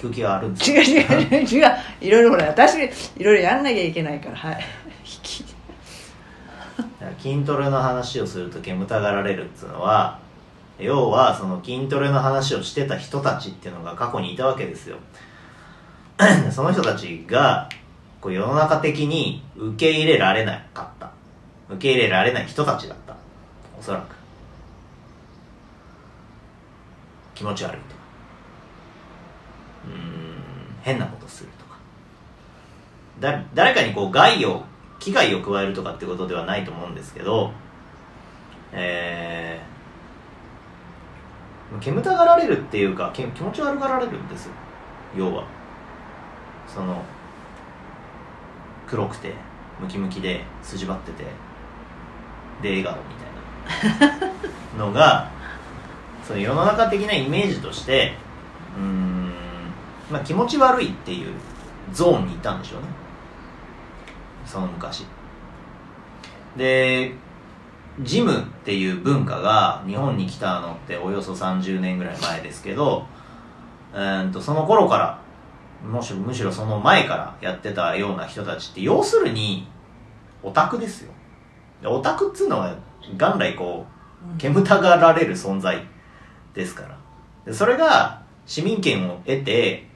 聞く気があるんです違う違う違ういろいろほら私いろいろやんなきゃいけないから。はい。引き筋トレの話をすると煙たがられるっていうのは要はその筋トレの話をしてた人たちっていうのが過去にいたわけですよ。その人たちがこう世の中的に受け入れられなかった。受け入れられない人たちだった。おそらく。気持ち悪いと変なことするとか。だ誰かにこう害を危害を加えるとかってことではないと思うんですけどえー、煙たがられるっていうか気持ち悪がられるんですよ。要は。その黒くてムキムキで筋張っててで笑顔みたいな。のがその世の中的なイメージとしてうん、まあ、気持ち悪いっていうゾーンにいたんでしょうね。その昔。でジムっていう文化が日本に来たのっておよそ30年ぐらい前ですけど、えー、とその頃からむしむしろその前からやってたような人たちって要するにオタクですよ。オタクっつうのは元来こう煙たがられる存在ですから。でそれが市民権を得て、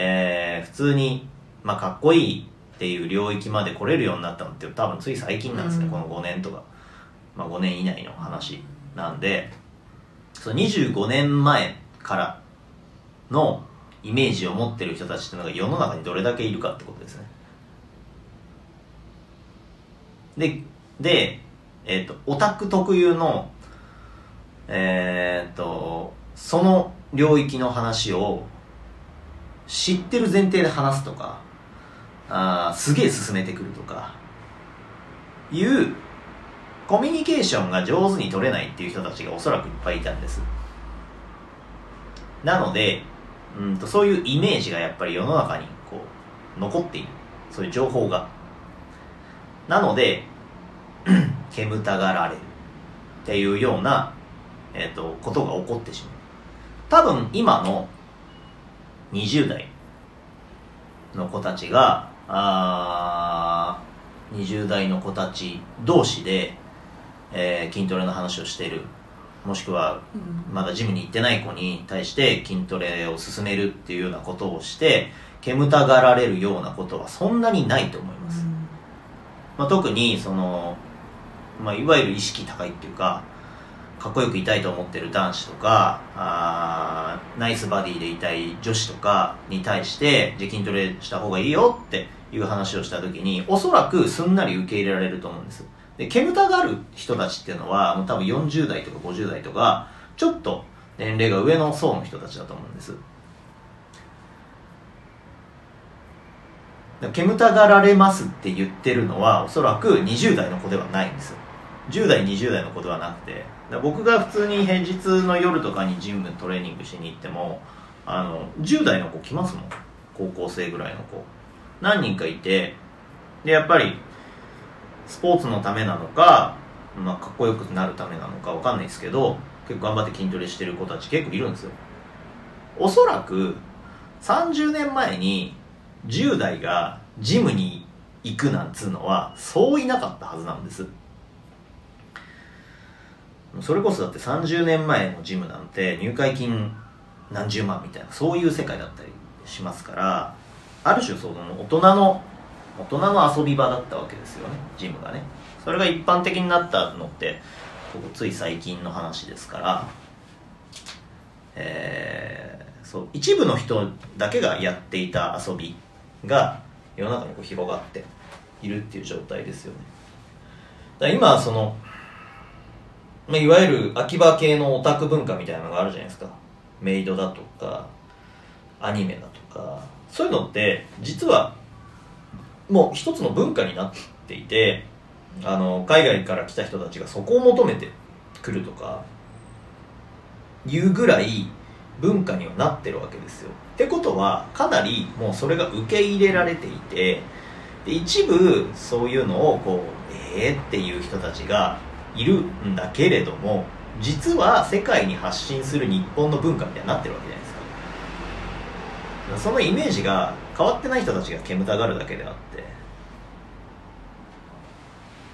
えー普通に、まあ、かっこいいっていう領域まで来れるようになったのって多分つい最近なんですね、うん。この5年とか、まあ、5年以内の話なんで。その25年前からのイメージを持ってる人たちっていうのが世の中にどれだけいるかってことですね。ででえっ、とオタク特有のえっ、とその領域の話を知ってる前提で話すとかあーすげえ進めてくるとかいうコミュニケーションが上手に取れないっていう人たちがおそらくいっぱいいたんです。なのでうんとそういうイメージがやっぱり世の中にこう残っている。そういう情報が。なので 煙たがられるっていうような、えっとことが起こってしまう。多分今の20代の子たちがあー20代の子たち同士で、えー筋トレの話をしている。もしくはまだジムに行ってない子に対して筋トレを進めるっていうようなことをして煙たがられるようなことはそんなにないと思います、まあ、特にその、まあ、いわゆる意識高いっていうかかっこよくいたいと思ってる男子とかあナイスバディでいたい女子とかに対してじゃ筋トレした方がいいよっていう話をした時におそらくすんなり受け入れられると思うんです。で煙たがる人たちっていうのはもう多分40代とか50代とかちょっと年齢が上の層の人たちだと思うんです。煙たがられますって言ってるのはおそらく20代の子ではないんです。よ10代20代の子ではなくて僕が普通に平日の夜とかにジムトレーニングしに行ってもあの10代の子来ますもん。高校生ぐらいの子。何人かいてでやっぱりスポーツのためなのか、まあ、かっこよくなるためなのかわかんないですけど結構頑張って筋トレしてる子たち結構いるんですよ。おそらく30年前に10代がジムに行くなんつうのはそういなかったはずなんです。それこそだって30年前のジムなんて入会金何十万みたいなそういう世界だったりしますからある種その大人の大人の遊び場だったわけですよねジムがね。それが一般的になったのってここつい最近の話ですからえーそう一部の人だけがやっていた遊びが世の中にこう広がっているっていう状態ですよね。だ今その、まあ、いわゆる秋葉系のオタク文化みたいなのがあるじゃないですかメイドだとかアニメだとかそういうのって実はもう一つの文化になっていてあの海外から来た人たちがそこを求めてくるとかいうぐらい文化にはなってるわけですよ。ってことはかなりもうそれが受け入れられていてで一部そういうのをこうえーっていう人たちがいるんだけれども実は世界に発信する日本の文化みたいになってるわけじゃないですか。そのイメージが変わってない人たちが煙たがるだけであって